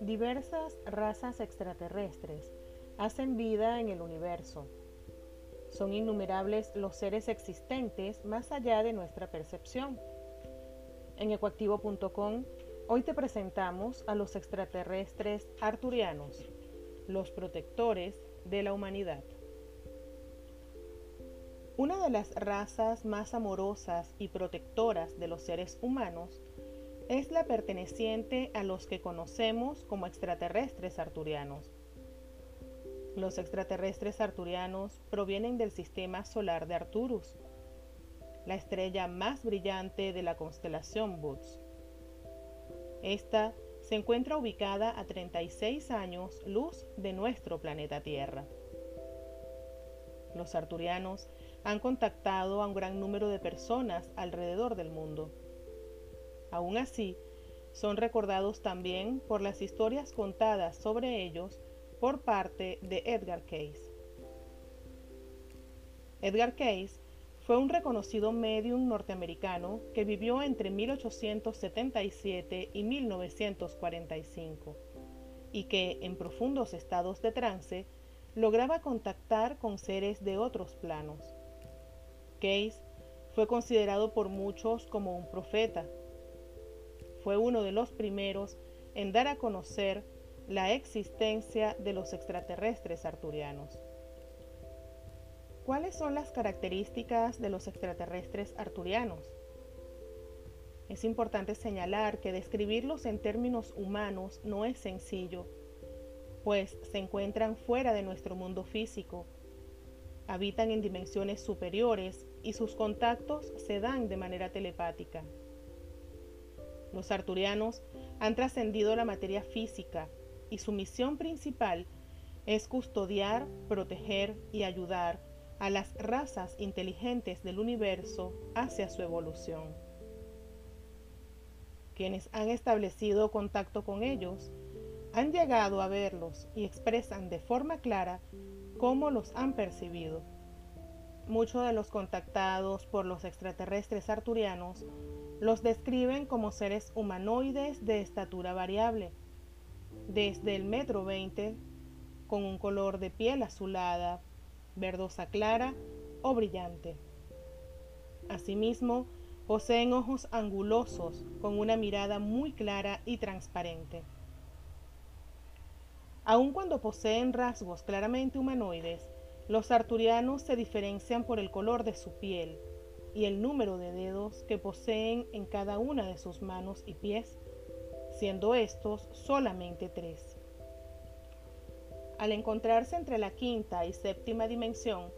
Diversas razas extraterrestres hacen vida en el universo. Son innumerables los seres existentes más allá de nuestra percepción. En ecoactivo.com hoy te presentamos a los extraterrestres arturianos, los protectores de la humanidad. Una de las razas más amorosas y protectoras de los seres humanos es la perteneciente a los que conocemos como extraterrestres arturianos. Los extraterrestres arturianos provienen del sistema solar de Arturus, la estrella más brillante de la constelación Boots. Esta se encuentra ubicada a 36 años luz de nuestro planeta Tierra. Los arturianos han contactado a un gran número de personas alrededor del mundo Aún así, son recordados también por las historias contadas sobre ellos por parte de Edgar Case. Edgar Case fue un reconocido medium norteamericano que vivió entre 1877 y 1945 y que, en profundos estados de trance, lograba contactar con seres de otros planos. Fue considerado por muchos como un profeta fue uno de los primeros en dar a conocer la existencia de los extraterrestres arturianos. ¿Cuáles son las características de los extraterrestres arturianos? Es importante señalar que describirlos en términos humanos no es sencillo, pues se encuentran fuera de nuestro mundo físico, habitan en dimensiones superiores y sus contactos se dan de manera telepática. Los arturianos han trascendido la materia física y su misión principal es custodiar, proteger y ayudar a las razas inteligentes del universo hacia su evolución. Quienes han establecido contacto con ellos han llegado a verlos y expresan de forma clara cómo los han percibido. Muchos de los contactados por los extraterrestres arturianos los describen como seres humanoides de estatura variable, desde el metro 20, con un color de piel azulada, verdosa clara o brillante. Asimismo, poseen ojos angulosos con una mirada muy clara y transparente. Aun cuando poseen rasgos claramente humanoides, los arturianos se diferencian por el color de su piel, y el número de dedos que poseen en cada una de sus manos y pies, siendo estos solamente tres. Al encontrarse entre la quinta y séptima dimensión,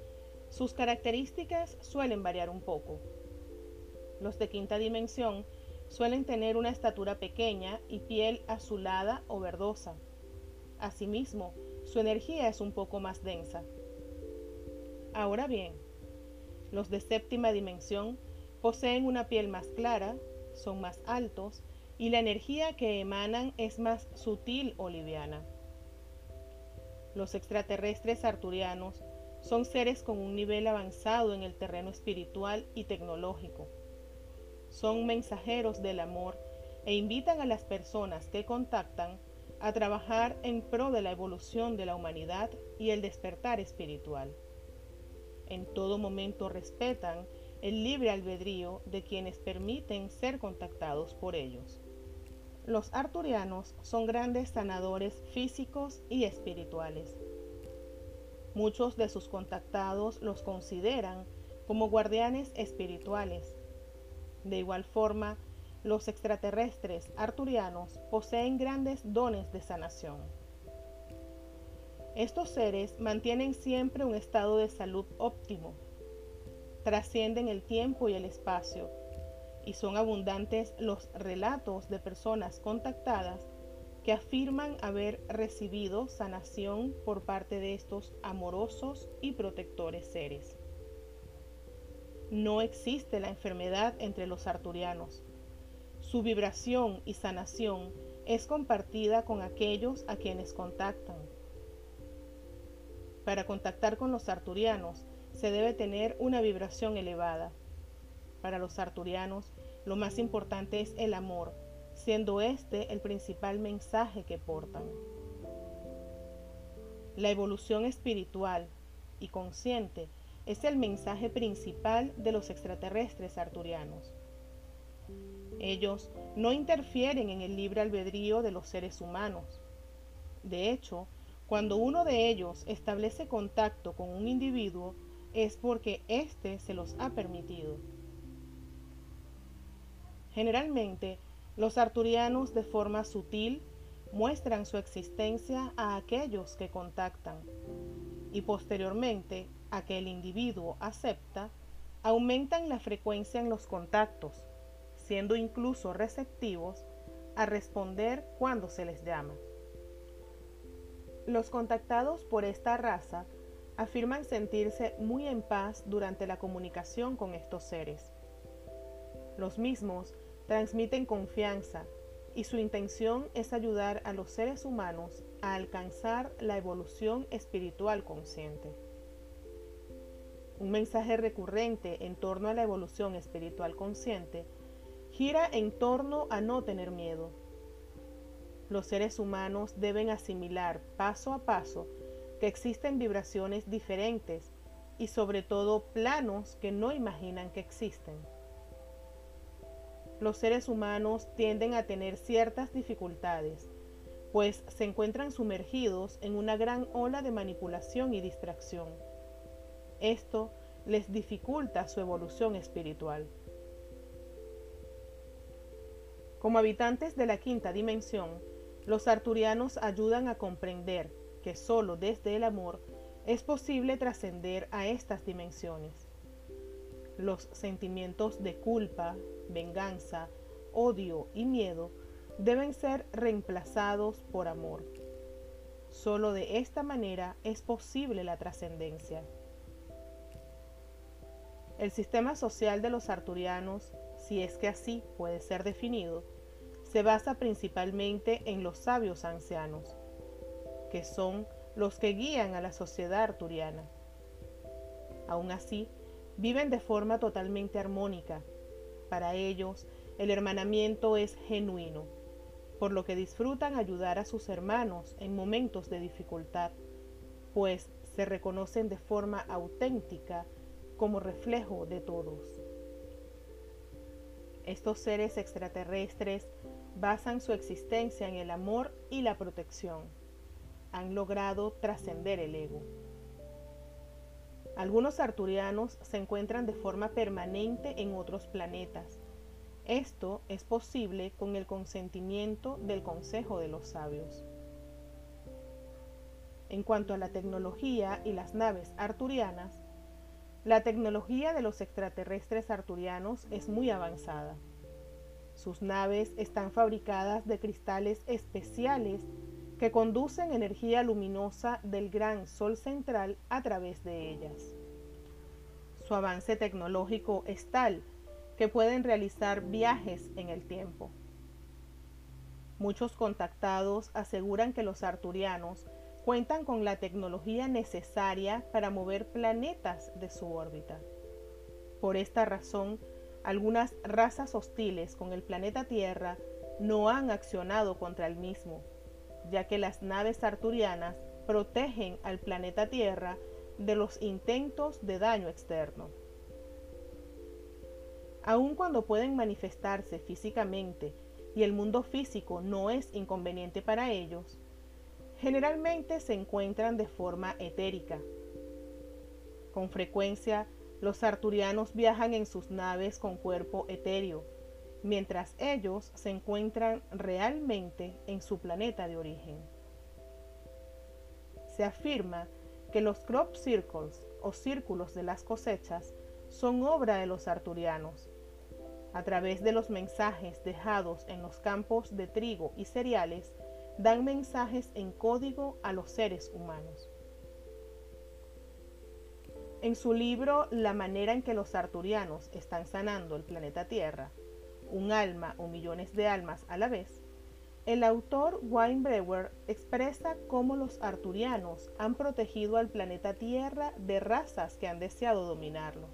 sus características suelen variar un poco. Los de quinta dimensión suelen tener una estatura pequeña y piel azulada o verdosa. Asimismo, su energía es un poco más densa. Ahora bien, los de séptima dimensión poseen una piel más clara, son más altos y la energía que emanan es más sutil o liviana. Los extraterrestres arturianos son seres con un nivel avanzado en el terreno espiritual y tecnológico. Son mensajeros del amor e invitan a las personas que contactan a trabajar en pro de la evolución de la humanidad y el despertar espiritual en todo momento respetan el libre albedrío de quienes permiten ser contactados por ellos. Los arturianos son grandes sanadores físicos y espirituales. Muchos de sus contactados los consideran como guardianes espirituales. De igual forma, los extraterrestres arturianos poseen grandes dones de sanación. Estos seres mantienen siempre un estado de salud óptimo, trascienden el tiempo y el espacio, y son abundantes los relatos de personas contactadas que afirman haber recibido sanación por parte de estos amorosos y protectores seres. No existe la enfermedad entre los arturianos. Su vibración y sanación es compartida con aquellos a quienes contactan para contactar con los arturianos se debe tener una vibración elevada. para los arturianos, lo más importante es el amor, siendo este el principal mensaje que portan. La evolución espiritual y consciente es el mensaje principal de los extraterrestres arturianos. Ellos no interfieren en el libre albedrío de los seres humanos. De hecho, cuando uno de ellos establece contacto con un individuo, es porque éste se los ha permitido. Generalmente, los arturianos de forma sutil muestran su existencia a aquellos que contactan y posteriormente a que el individuo acepta, aumentan la frecuencia en los contactos, siendo incluso receptivos a responder cuando se les llama. Los contactados por esta raza afirman sentirse muy en paz durante la comunicación con estos seres. Los mismos transmiten confianza y su intención es ayudar a los seres humanos a alcanzar la evolución espiritual consciente. Un mensaje recurrente en torno a la evolución espiritual consciente gira en torno a no tener miedo. Los seres humanos deben asimilar paso a paso que existen vibraciones diferentes y sobre todo planos que no imaginan que existen. Los seres humanos tienden a tener ciertas dificultades, pues se encuentran sumergidos en una gran ola de manipulación y distracción. Esto les dificulta su evolución espiritual. Como habitantes de la quinta dimensión, los arturianos ayudan a comprender que solo desde el amor es posible trascender a estas dimensiones. Los sentimientos de culpa, venganza, odio y miedo deben ser reemplazados por amor. Solo de esta manera es posible la trascendencia. El sistema social de los arturianos, si es que así puede ser definido, se basa principalmente en los sabios ancianos, que son los que guían a la sociedad arturiana. Aún así, viven de forma totalmente armónica. Para ellos, el hermanamiento es genuino, por lo que disfrutan ayudar a sus hermanos en momentos de dificultad, pues se reconocen de forma auténtica como reflejo de todos. Estos seres extraterrestres basan su existencia en el amor y la protección. Han logrado trascender el ego. Algunos arturianos se encuentran de forma permanente en otros planetas. Esto es posible con el consentimiento del Consejo de los Sabios. En cuanto a la tecnología y las naves arturianas, la tecnología de los extraterrestres arturianos es muy avanzada. Sus naves están fabricadas de cristales especiales que conducen energía luminosa del gran Sol central a través de ellas. Su avance tecnológico es tal que pueden realizar viajes en el tiempo. Muchos contactados aseguran que los arturianos cuentan con la tecnología necesaria para mover planetas de su órbita. Por esta razón, algunas razas hostiles con el planeta Tierra no han accionado contra el mismo, ya que las naves arturianas protegen al planeta Tierra de los intentos de daño externo. Aun cuando pueden manifestarse físicamente y el mundo físico no es inconveniente para ellos, generalmente se encuentran de forma etérica. Con frecuencia, los arturianos viajan en sus naves con cuerpo etéreo, mientras ellos se encuentran realmente en su planeta de origen. Se afirma que los crop circles o círculos de las cosechas son obra de los arturianos. A través de los mensajes dejados en los campos de trigo y cereales, dan mensajes en código a los seres humanos. En su libro La manera en que los arturianos están sanando el planeta Tierra, un alma o millones de almas a la vez, el autor Weinbrewer expresa cómo los arturianos han protegido al planeta Tierra de razas que han deseado dominarlo.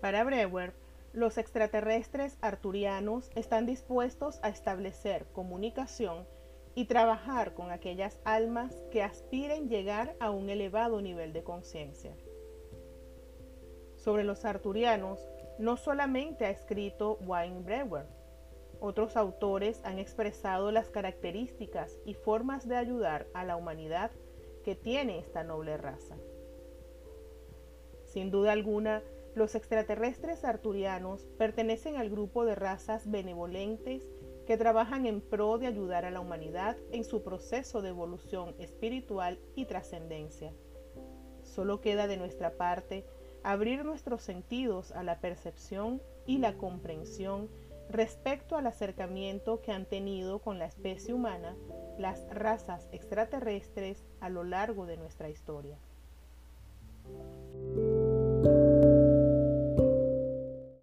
Para Brewer, Los extraterrestres arturianos están dispuestos a establecer comunicación y trabajar con aquellas almas que aspiren llegar a un elevado nivel de conciencia. Sobre los arturianos, no solamente ha escrito Wayne Brewer, otros autores han expresado las características y formas de ayudar a la humanidad que tiene esta noble raza. Sin duda alguna, los extraterrestres arturianos pertenecen al grupo de razas benevolentes que trabajan en pro de ayudar a la humanidad en su proceso de evolución espiritual y trascendencia. Solo queda de nuestra parte abrir nuestros sentidos a la percepción y la comprensión respecto al acercamiento que han tenido con la especie humana las razas extraterrestres a lo largo de nuestra historia.